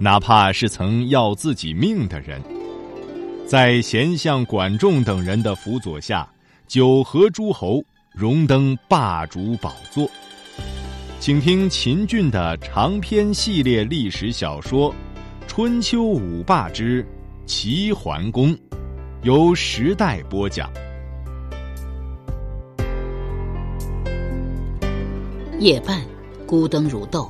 哪怕是曾要自己命的人，在贤相管仲等人的辅佐下，九合诸侯，荣登霸主宝座。请听秦俊的长篇系列历史小说《春秋五霸之齐桓公》，由时代播讲。夜半，孤灯如豆。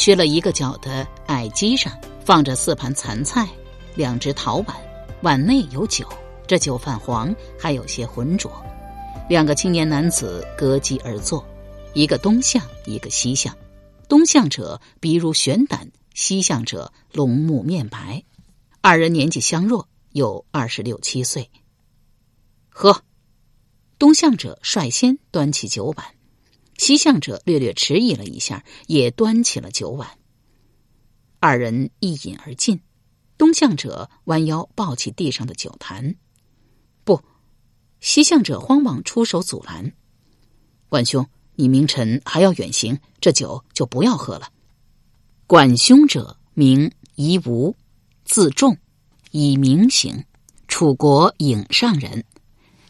缺了一个角的矮机上放着四盘残菜，两只陶碗，碗内有酒，这酒泛黄，还有些浑浊。两个青年男子隔机而坐，一个东向，一个西向。东向者鼻如悬胆，西向者龙目面白。二人年纪相若，有二十六七岁。喝，东向者率先端起酒碗。西向者略略迟疑了一下，也端起了酒碗。二人一饮而尽。东向者弯腰抱起地上的酒坛，不，西向者慌忙出手阻拦。管兄，你明晨还要远行，这酒就不要喝了。管兄者名夷吾，字仲，以名行，楚国颍上人，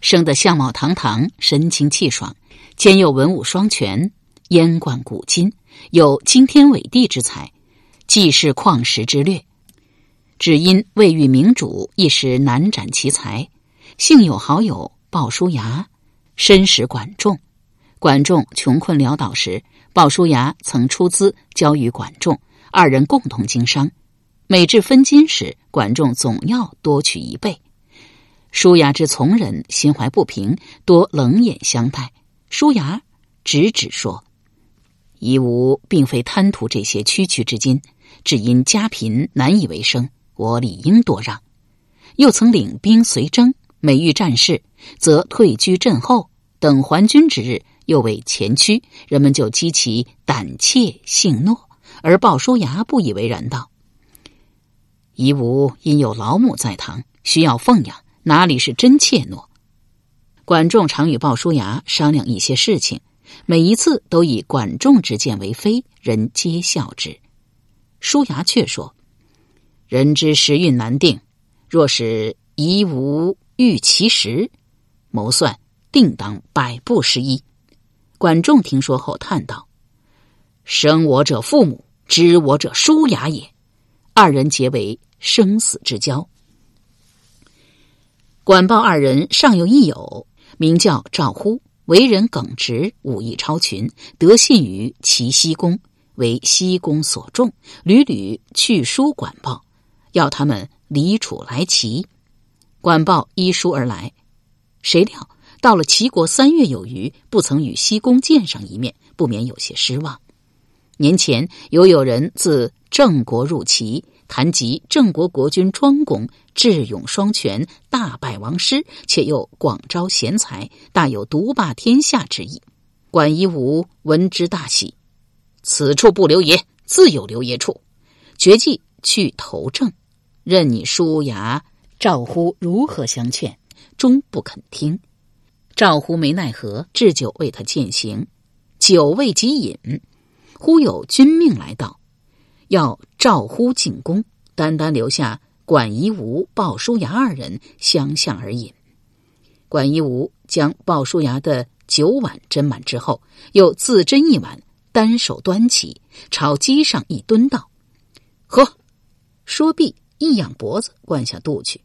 生得相貌堂堂，神清气爽。兼有文武双全，燕冠古今，有惊天伟地之才，既是旷世之略。只因未遇明主，一时难展其才。幸有好友鲍叔牙，深识管仲。管仲穷困潦倒时，鲍叔牙曾出资交与管仲，二人共同经商。每至分金时，管仲总要多取一倍。叔牙之从人，心怀不平，多冷眼相待。舒牙直指说：“夷吾并非贪图这些区区之金，只因家贫难以为生，我理应多让。又曾领兵随征，每遇战事，则退居阵后，等还军之日，又为前驱，人们就激其胆怯性懦。而鲍叔牙不以为然道：‘夷吾因有老母在堂，需要奉养，哪里是真怯懦？’”管仲常与鲍叔牙商量一些事情，每一次都以管仲之见为非，人皆笑之。叔牙却说：“人之时运难定，若是夷吾遇其时，谋算定当百步失一。”管仲听说后叹道：“生我者父母，知我者叔牙也。”二人结为生死之交。管鲍二人尚有一友。名叫赵乎，为人耿直，武艺超群，得信于齐僖公，为僖公所重，屡屡去书管鲍，要他们离楚来齐。管鲍依书而来，谁料到了齐国三月有余，不曾与僖公见上一面，不免有些失望。年前有有人自郑国入齐。谈及郑国国君庄公智勇双全，大败王师，且又广招贤才，大有独霸天下之意。管夷吾闻之大喜，此处不留爷，自有留爷处。决计去投郑，任你叔牙、赵乎如何相劝，终不肯听。赵乎没奈何，置酒为他饯行，酒未及饮，忽有军命来到。要赵乎进宫，单单留下管夷吾、鲍叔牙二人相向而饮。管夷吾将鲍叔牙的酒碗斟满之后，又自斟一碗，单手端起，朝机上一蹲道：“喝！”说毕，一仰脖子，灌下肚去。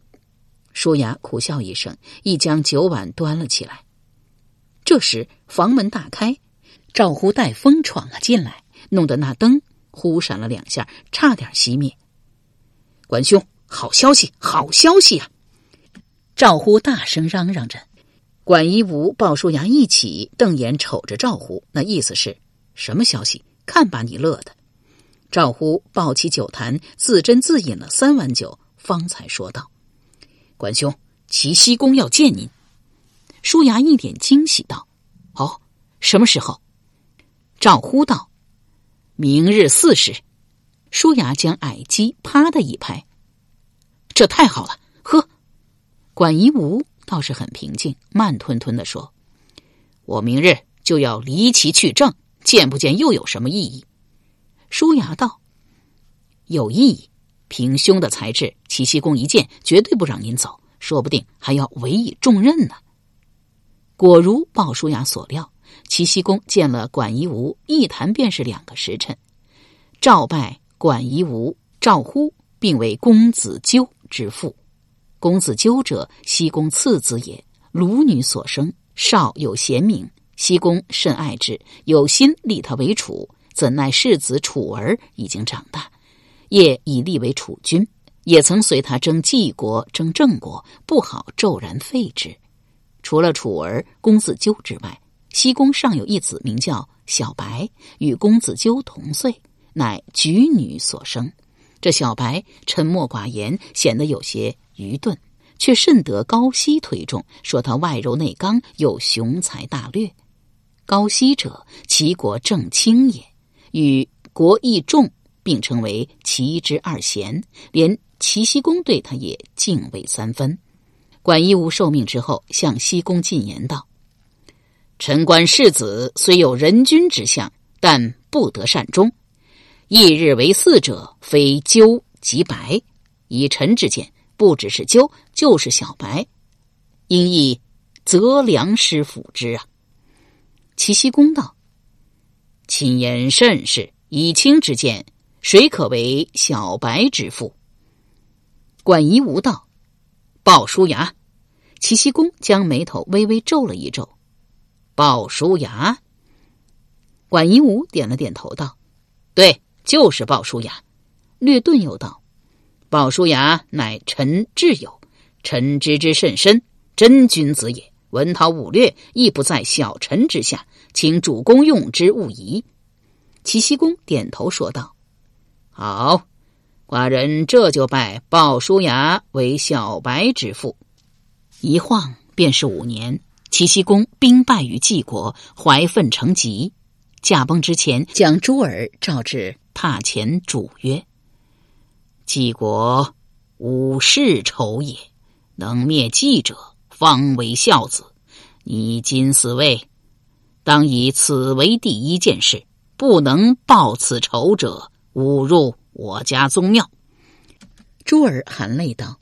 叔牙苦笑一声，亦将酒碗端了起来。这时房门大开，赵乎带风闯了进来，弄得那灯。忽闪了两下，差点熄灭。管兄，好消息，好消息啊！赵乎大声嚷嚷着。管一吾、鲍叔牙一起瞪眼瞅着赵乎，那意思是什么消息？看把你乐的！赵呼抱起酒坛，自斟自饮了三碗酒，方才说道：“管兄，齐西公要见您。”舒牙一脸惊喜道：“哦，什么时候？”赵呼道：“明日巳时。”舒雅将矮鸡啪的一拍：“这太好了！”呵，管夷吾倒是很平静，慢吞吞的说：“我明日就要离齐去政，见不见又有什么意义？”舒雅道：“有意义。凭兄的才智，齐僖公一见，绝对不让您走，说不定还要委以重任呢。”果如鲍叔牙所料，齐僖公见了管夷吾，一谈便是两个时辰。赵拜管夷吾、赵呼并为公子纠之父。公子纠者，西公次子也，鲁女所生，少有贤名，西公甚爱之，有心立他为楚。怎奈世子楚儿已经长大，业已立为楚君，也曾随他争晋国、争郑国，不好骤然废之。除了楚儿、公子纠之外，西宫尚有一子，名叫小白，与公子纠同岁，乃举女所生。这小白沉默寡言，显得有些愚钝，却甚得高息推重，说他外柔内刚，又雄才大略。高息者，齐国正卿也。与国义重并称为齐之二贤，连齐僖公对他也敬畏三分。管夷吾受命之后，向西宫进言道：“臣观世子虽有人君之相，但不得善终。翌日为嗣者，非鸠即白。以臣之见，不只是鸠，就是小白，应以择良师辅之啊。”齐僖公道。亲言甚是，以卿之见，谁可为小白之父？管夷吾道：“鲍叔牙。”齐僖公将眉头微微皱了一皱。鲍叔牙。管夷吾点了点头道：“对，就是鲍叔牙。”略顿又道：“鲍叔牙乃臣挚友，臣知之甚深，真君子也。文韬武略，亦不在小臣之下。”请主公用之，勿疑。齐僖公点头说道：“好，寡人这就拜鲍叔牙为小白之父。”一晃便是五年。齐僖公兵败于晋国，怀愤成疾。驾崩之前，将诸儿召至榻前，主曰：“晋国无世仇也，能灭晋者，方为孝子。你今死位。”当以此为第一件事，不能报此仇者，侮辱我家宗庙。珠儿含泪道：“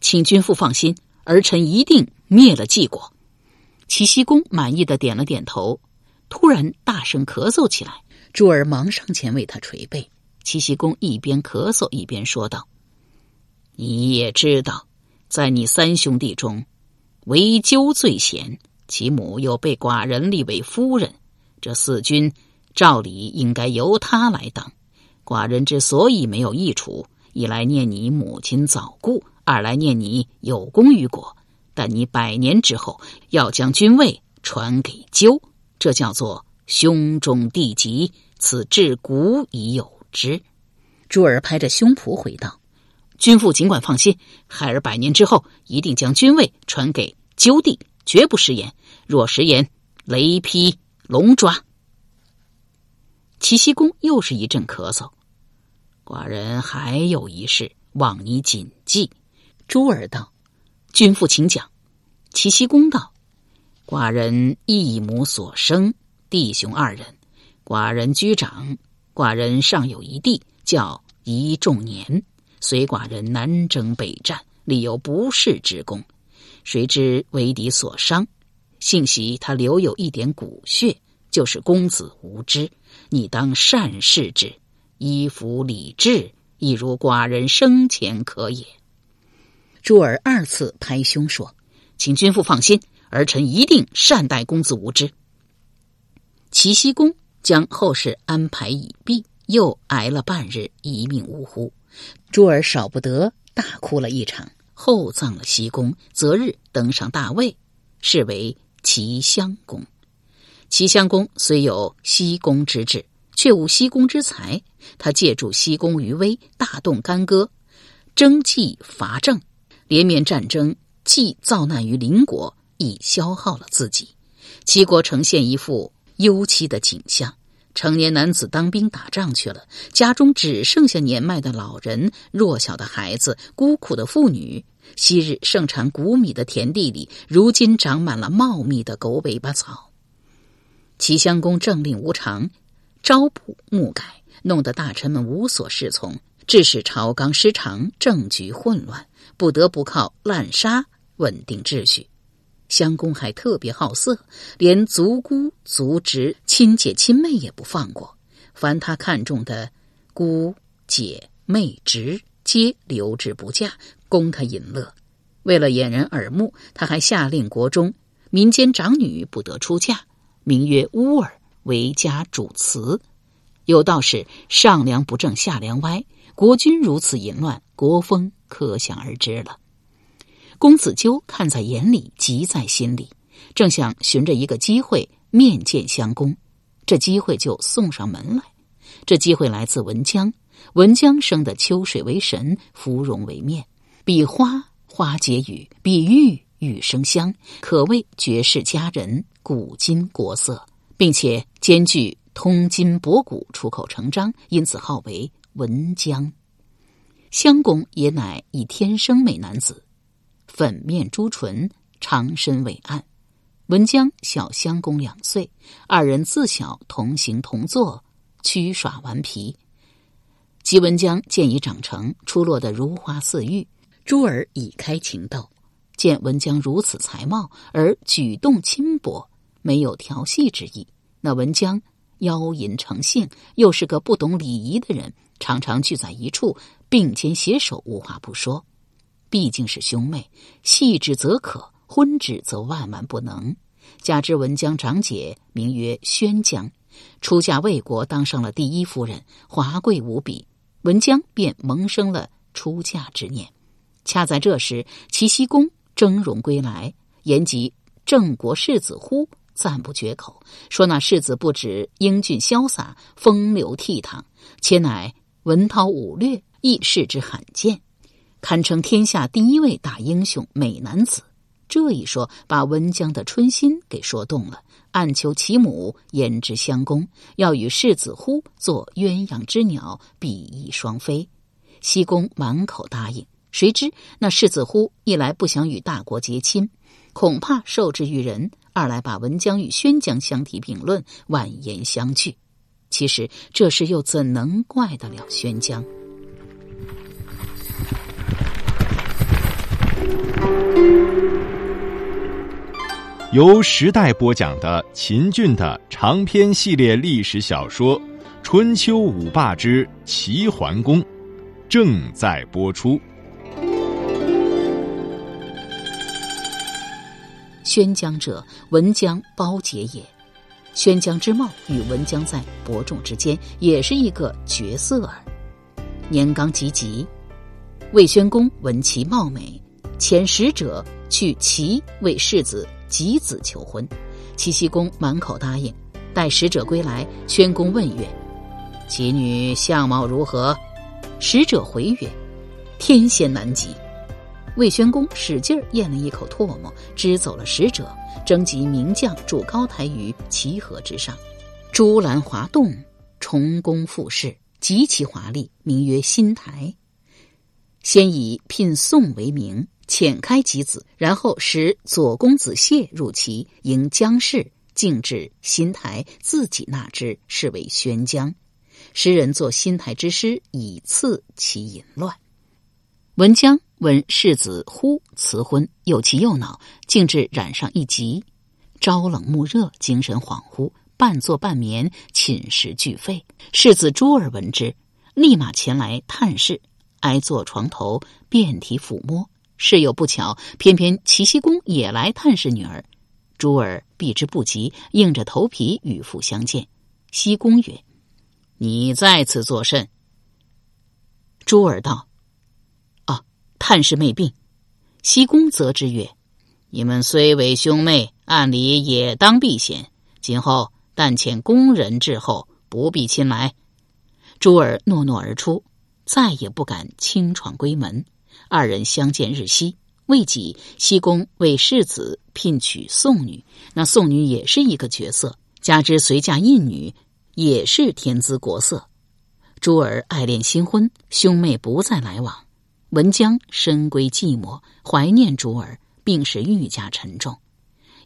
请君父放心，儿臣一定灭了晋国。”齐僖公满意的点了点头，突然大声咳嗽起来。珠儿忙上前为他捶背。齐僖公一边咳嗽一边说道：“你也知道，在你三兄弟中，唯鸠最贤。”其母又被寡人立为夫人，这四君照理应该由他来当。寡人之所以没有易处，一来念你母亲早故，二来念你有功于国。但你百年之后要将君位传给鸠，这叫做兄终弟及，此至古已有之。珠儿拍着胸脯回道：“君父尽管放心，孩儿百年之后一定将君位传给鸠弟。”绝不食言，若食言，雷劈龙抓。齐僖公又是一阵咳嗽。寡人还有一事，望你谨记。朱儿道：“君父请讲。”齐僖公道：“寡人一母所生，弟兄二人，寡人居长。寡人尚有一弟，叫一仲年，随寡人南征北战，立有不世之功。”谁知为敌所伤，幸喜他留有一点骨血，就是公子无知。你当善视之，依服礼制，亦如寡人生前可也。珠儿二次拍胸说：“请君父放心，儿臣一定善待公子无知。”齐僖公将后事安排已毕，又挨了半日，一命呜呼。珠儿少不得大哭了一场。厚葬了西宫，择日登上大位，是为齐襄公。齐襄公虽有西宫之志，却无西宫之才。他借助西宫余威，大动干戈，征济伐郑，连绵战争，既遭难于邻国，亦消耗了自己。齐国呈现一副忧戚的景象。成年男子当兵打仗去了，家中只剩下年迈的老人、弱小的孩子、孤苦的妇女。昔日盛产谷米的田地里，如今长满了茂密的狗尾巴草。齐襄公政令无常，朝不暮改，弄得大臣们无所适从，致使朝纲失常，政局混乱，不得不靠滥杀稳定秩序。襄公还特别好色，连族姑、族侄、亲姐、亲妹也不放过。凡他看中的姑、姐、妹、侄，皆留之不嫁，供他淫乐。为了掩人耳目，他还下令国中民间长女不得出嫁，名曰乌尔，为家主祠。有道是上梁不正下梁歪，国君如此淫乱，国风可想而知了。公子纠看在眼里，急在心里，正想寻着一个机会面见襄公，这机会就送上门来。这机会来自文姜，文姜生的秋水为神，芙蓉为面，比花花结雨，比玉玉生香，可谓绝世佳人，古今国色，并且兼具通今博古，出口成章，因此号为文姜。襄公也乃一天生美男子。粉面朱唇，长身伟岸。文姜小襄公两岁，二人自小同行同坐，驱耍顽皮。及文姜见已长成，出落得如花似玉。珠儿已开情窦，见文姜如此才貌，而举动轻薄，没有调戏之意。那文姜妖淫成性，又是个不懂礼仪的人，常常聚在一处，并肩携手，无话不说。毕竟是兄妹，戏之则可，婚之则万万不能。加之文姜长姐名曰宣姜，出嫁魏国，当上了第一夫人，华贵无比。文姜便萌生了出嫁之念。恰在这时，齐僖公峥嵘归来，言及郑国世子乎，赞不绝口，说那世子不止英俊潇洒、风流倜傥，且乃文韬武略，亦视之罕见。堪称天下第一位大英雄、美男子。这一说，把文姜的春心给说动了。暗求其母言之相公，要与世子乎做鸳鸯之鸟，比翼双飞。西公满口答应。谁知那世子乎一来不想与大国结亲，恐怕受制于人；二来把文姜与宣姜相提并论，婉言相拒。其实这事又怎能怪得了宣江？由时代播讲的秦俊的长篇系列历史小说《春秋五霸之齐桓公》正在播出。宣江者，文姜包结也。宣姜之貌与文姜在伯仲之间，也是一个绝色儿。年刚及笄，魏宣公闻其貌美，遣使者去齐为世子。及子求婚，齐僖公满口答应。待使者归来，宣公问曰：“其女相貌如何？”使者回曰：“天仙难及。”魏宣公使劲咽了一口唾沫，支走了使者，征集名将筑高台于齐河之上，朱兰华动，重宫复饰，极其华丽，名曰新台。先以聘宋为名。遣开其子，然后使左公子谢入齐，迎姜氏，进至新台，自己纳之，是为宣姜。诗人作新台之诗，以次其淫乱。文姜闻世子忽辞婚，又气又恼，竟至染上一疾，朝冷暮热，精神恍惚，半坐半眠，寝食俱废。世子朱儿闻之，立马前来探视，挨坐床头，遍体抚摸。事有不巧，偏偏齐僖公也来探视女儿，珠儿避之不及，硬着头皮与父相见。僖公曰：“你在此作甚？”珠儿道：“，探视妹病。”西公责之曰：“你们虽为兄妹，按理也当避嫌。今后但遣宫人至后，不必亲来。珠儿诺诺而出，再也不敢轻闯闺门。二人相见日夕。未几，西宫为世子聘娶宋女，那宋女也是一个绝色，加之随嫁印女，也是天姿国色。珠儿爱恋新婚，兄妹不再来往。文江深闺寂寞，怀念珠儿，病势愈加沉重。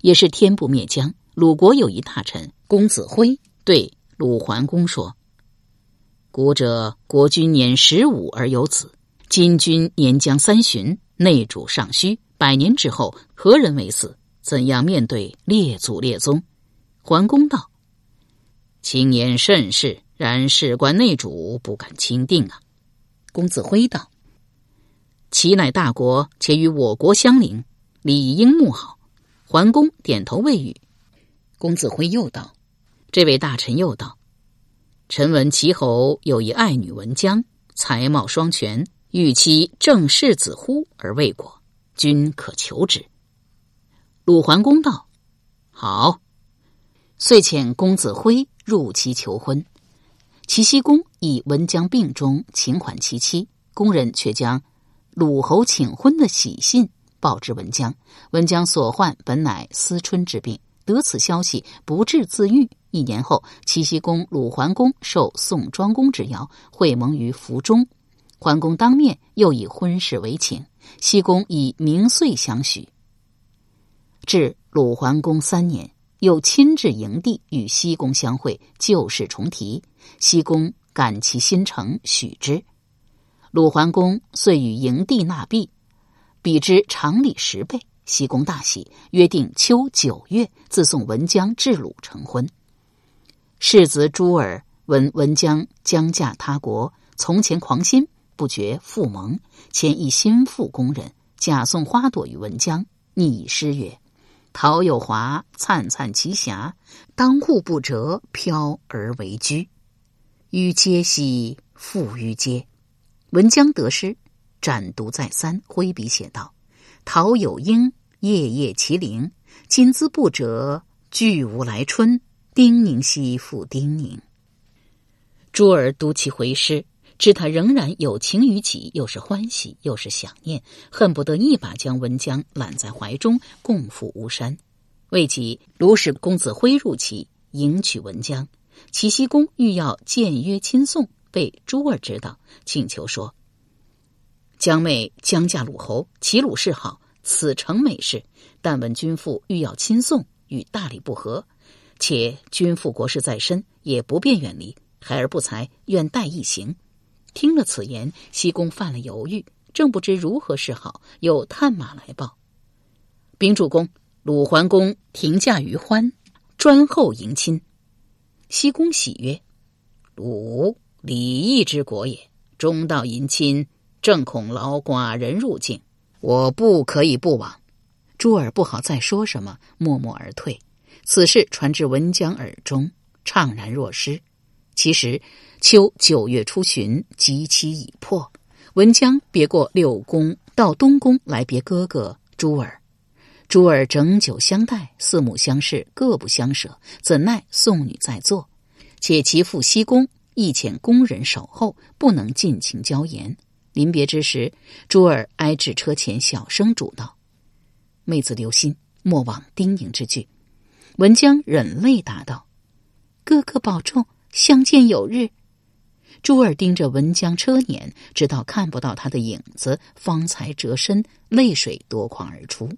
也是天不灭疆，鲁国有一大臣公子辉对鲁桓公说：“古者国君年十五而有子，今君年将三旬。”内主尚虚，百年之后，何人为嗣？怎样面对列祖列宗？桓公道：“青言甚是，然事关内主，不敢轻定啊。”公子辉道：“其乃大国，且与我国相邻，理应睦好。”桓公点头未语。公子辉又道：“这位大臣又道，臣闻齐侯有一爱女文姜，才貌双全。”欲妻正世子乎而未果，君可求之。鲁桓公道：“好。”遂遣公子辉入其求婚。齐僖公以文姜病中请缓其妻，公人却将鲁侯请婚的喜信报之文姜。文姜所患本乃思春之病，得此消息，不治自愈。一年后，齐僖公鲁桓公受宋庄公之邀，会盟于府中。桓公当面又以婚事为请，西公以明岁相许。至鲁桓公三年，又亲至营地与西公相会，旧事重提。西公感其心诚，许之。鲁桓公遂与营地纳币，比之常理十倍。西公大喜，约定秋九月自送文姜至鲁成婚。世子朱尔闻文姜将嫁他国，从前狂心。不觉复盟，前一心腹工人，假送花朵与文姜，拟诗曰：“陶有华，灿灿其霞，当户不折，飘而为居。于阶兮，复于阶。”文姜得诗，展读再三，挥笔写道：“陶有英，夜夜其灵。今兹不折，俱无来春。丁宁兮复丁宁。”珠儿读其回诗。知他仍然有情于己，又是欢喜，又是想念，恨不得一把将文姜揽在怀中，共赴巫山。未几，卢氏公子挥入其迎娶文姜，齐僖公欲要见约亲送，被珠儿知道，请求说：“姜妹将嫁鲁侯，齐鲁是好，此诚美事。但闻君父欲要亲送，与大礼不合，且君父国事在身，也不便远离，孩儿不才，愿带一行。”听了此言，西宫犯了犹豫，正不知如何是好，有探马来报：禀主公，鲁桓公停驾于欢，专候迎亲。西宫喜曰：“鲁礼义之国也，中道迎亲，正恐劳寡人入境，我不可以不往。”珠儿不好再说什么，默默而退。此事传至文姜耳中，怅然若失。其实。秋九月初旬，吉期已破。文姜别过六宫，到东宫来别哥哥珠儿。珠儿整酒相待，四目相视，各不相舍。怎奈宋女在座，且其父西宫亦遣宫人守候，不能尽情交言。临别之时，珠儿挨至车前，小声嘱道：“妹子留心，莫忘叮咛之句。”文姜忍泪答道：“哥哥保重，相见有日。”珠儿盯着文江车辇，直到看不到他的影子，方才折身，泪水夺眶而出。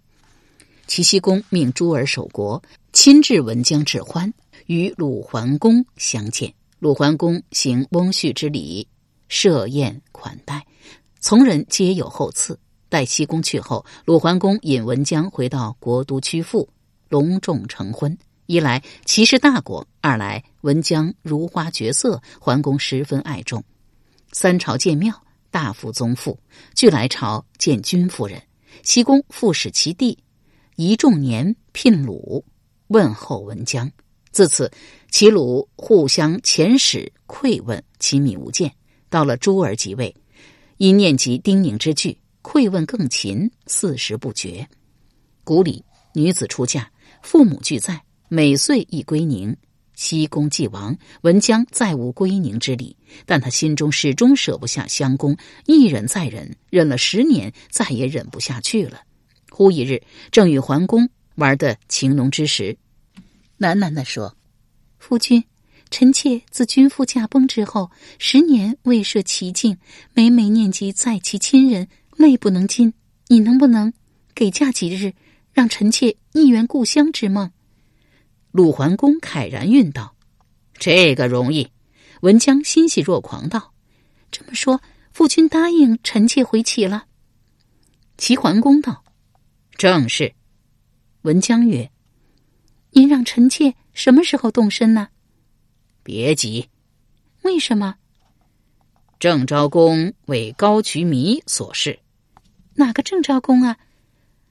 齐僖公命珠儿守国，亲至文江致欢，与鲁桓公相见。鲁桓公行翁婿之礼，设宴款待，从人皆有厚赐。待西宫去后，鲁桓公引文姜回到国都曲阜，隆重成婚。一来齐是大国，二来文姜如花绝色，桓公十分爱重。三朝见庙，大夫宗父俱来朝见君夫人。西宫复使其弟一仲年聘鲁问候文姜。自此，齐鲁互相遣使馈问，亲密无间。到了朱儿即位，因念及丁宁之句，馈问更勤，四时不绝。古里女子出嫁，父母俱在。每岁一归宁，西宫既亡，文姜再无归宁之理，但他心中始终舍不下襄公，一忍再忍，忍了十年，再也忍不下去了。忽一日，正与桓公玩得情浓之时，喃喃地说：“夫君，臣妾自君父驾崩之后，十年未涉其境，每每念及在其亲人，泪不能禁。你能不能给假几日，让臣妾一圆故乡之梦？”鲁桓公慨然运道：“这个容易。”文姜欣喜若狂道：“这么说，父君答应臣妾回齐了？”齐桓公道：“正是。”文姜曰：“您让臣妾什么时候动身呢？”别急。为什么？郑昭公为高渠弥所弑。哪个郑昭公啊？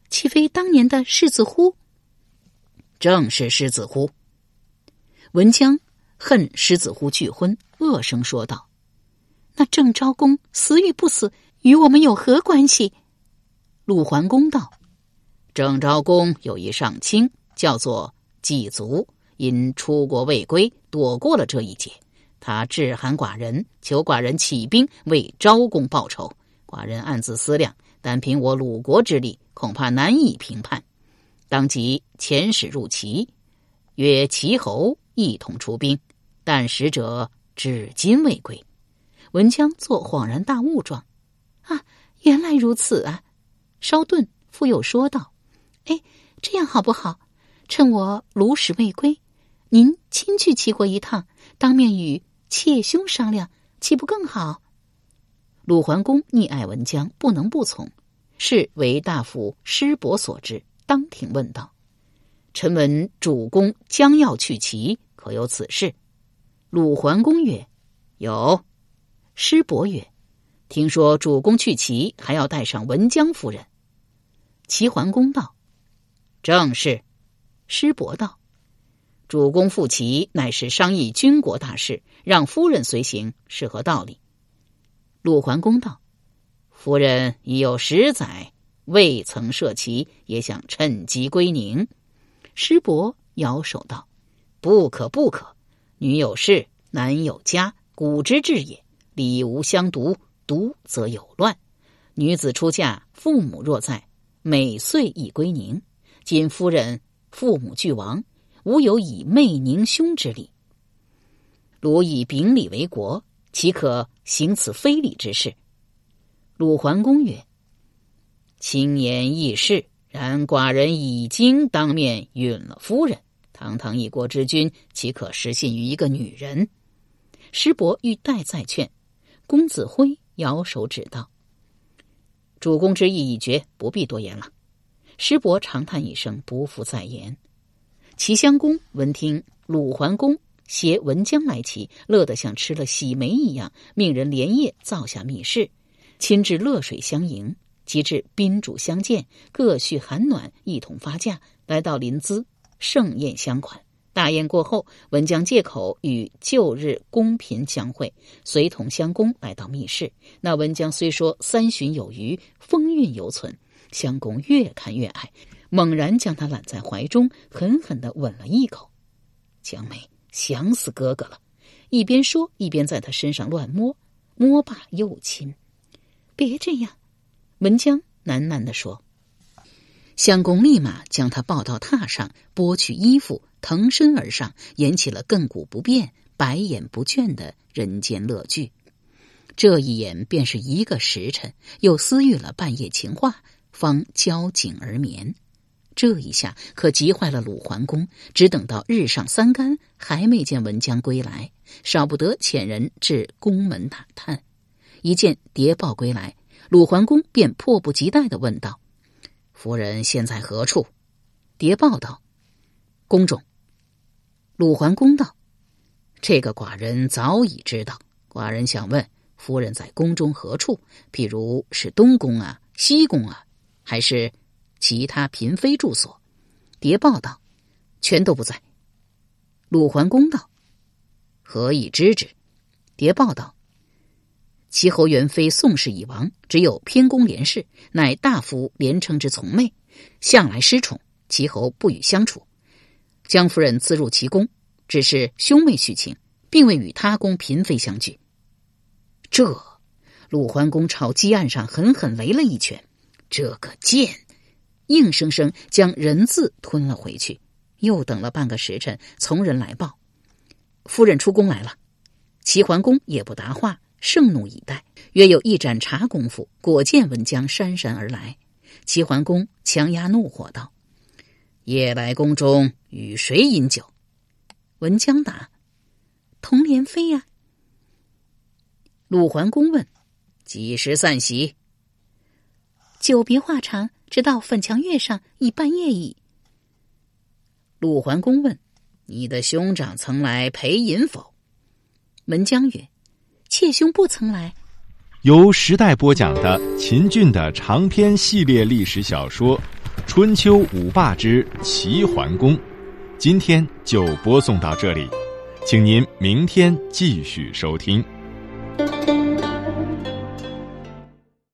岂非当年的世子乎？正是狮子乎？文姜恨狮子乎拒婚，恶声说道：“那郑昭公死与不死，与我们有何关系？”鲁桓公道：“郑昭公有一上卿，叫做季足，因出国未归，躲过了这一劫。他致函寡人，求寡人起兵为昭公报仇。寡人暗自思量，单凭我鲁国之力，恐怕难以平叛。”当即遣使入齐，约齐侯一同出兵，但使者至今未归。文姜做恍然大悟状，啊，原来如此啊！稍顿，复又说道：“哎，这样好不好？趁我鲁使未归，您亲去齐国一趟，当面与妾兄商量，岂不更好？”鲁桓公溺爱文姜，不能不从，是为大夫师伯所知。当庭问道：“臣闻主公将要去齐，可有此事？”鲁桓公曰：“有。”师伯曰：“听说主公去齐，还要带上文姜夫人。”齐桓公道：“正是。”师伯道：“主公赴齐，乃是商议军国大事，让夫人随行，是何道理？”鲁桓公道：“夫人已有十载。”未曾涉齐，也想趁机归宁。师伯摇手道：“不可，不可！女有事，男有家，古之至也。礼无相独，独则有乱。女子出嫁，父母若在，每岁亦归宁。今夫人父母俱亡，无有以妹宁兄之礼。鲁以秉礼为国，岂可行此非礼之事？”鲁桓公曰。轻言易事，然寡人已经当面允了夫人。堂堂一国之君，岂可失信于一个女人？师伯欲待再劝，公子辉摇手指道：“主公之意已决，不必多言了。”师伯长叹一声，不复再言。齐襄公闻听鲁桓公携文姜来齐，乐得像吃了喜梅一样，命人连夜造下密室，亲至乐水相迎。及至宾主相见，各叙寒暖，一同发驾，来到临淄，盛宴相款。大宴过后，文姜借口与旧日公嫔相会，随同襄公来到密室。那文姜虽说三旬有余，风韵犹存。襄公越看越爱，猛然将她揽在怀中，狠狠的吻了一口。姜梅想死哥哥了，一边说一边在他身上乱摸，摸罢又亲。别这样。文姜喃喃地说：“襄公立马将他抱到榻上，剥去衣服，腾身而上，演起了亘古不变、百眼不倦的人间乐剧。这一演便是一个时辰，又私语了半夜情话，方交颈而眠。这一下可急坏了鲁桓公，只等到日上三竿，还没见文姜归来，少不得遣人至宫门打探。一见谍报归来。”鲁桓公便迫不及待的问道：“夫人现在何处？”谍报道：“宫中。”鲁桓公道：“这个寡人早已知道。寡人想问夫人在宫中何处？譬如是东宫啊、西宫啊，还是其他嫔妃住所？”谍报道：“全都不在。”鲁桓公道：“何以知之？”谍报道。齐侯元妃宋氏已亡，只有偏宫连氏，乃大夫连称之从妹，向来失宠，齐侯不与相处。江夫人自入其宫，只是兄妹续情，并未与他宫嫔妃相聚。这，鲁桓公朝鸡案上狠狠围了一拳，这个贱，硬生生将人字吞了回去。又等了半个时辰，从人来报，夫人出宫来了。齐桓公也不答话，盛怒以待。约有一盏茶功夫，果见文姜姗姗而来。齐桓公强压怒火道：“夜来宫中与谁饮酒？”文姜答：“同怜妃呀。”鲁桓公问：“几时散席？”久别话长，直到粉墙月上已半夜矣。鲁桓公问：“你的兄长曾来陪饮否？”文姜曰：“妾兄不曾来。”由时代播讲的秦俊的长篇系列历史小说《春秋五霸之齐桓公》，今天就播送到这里，请您明天继续收听。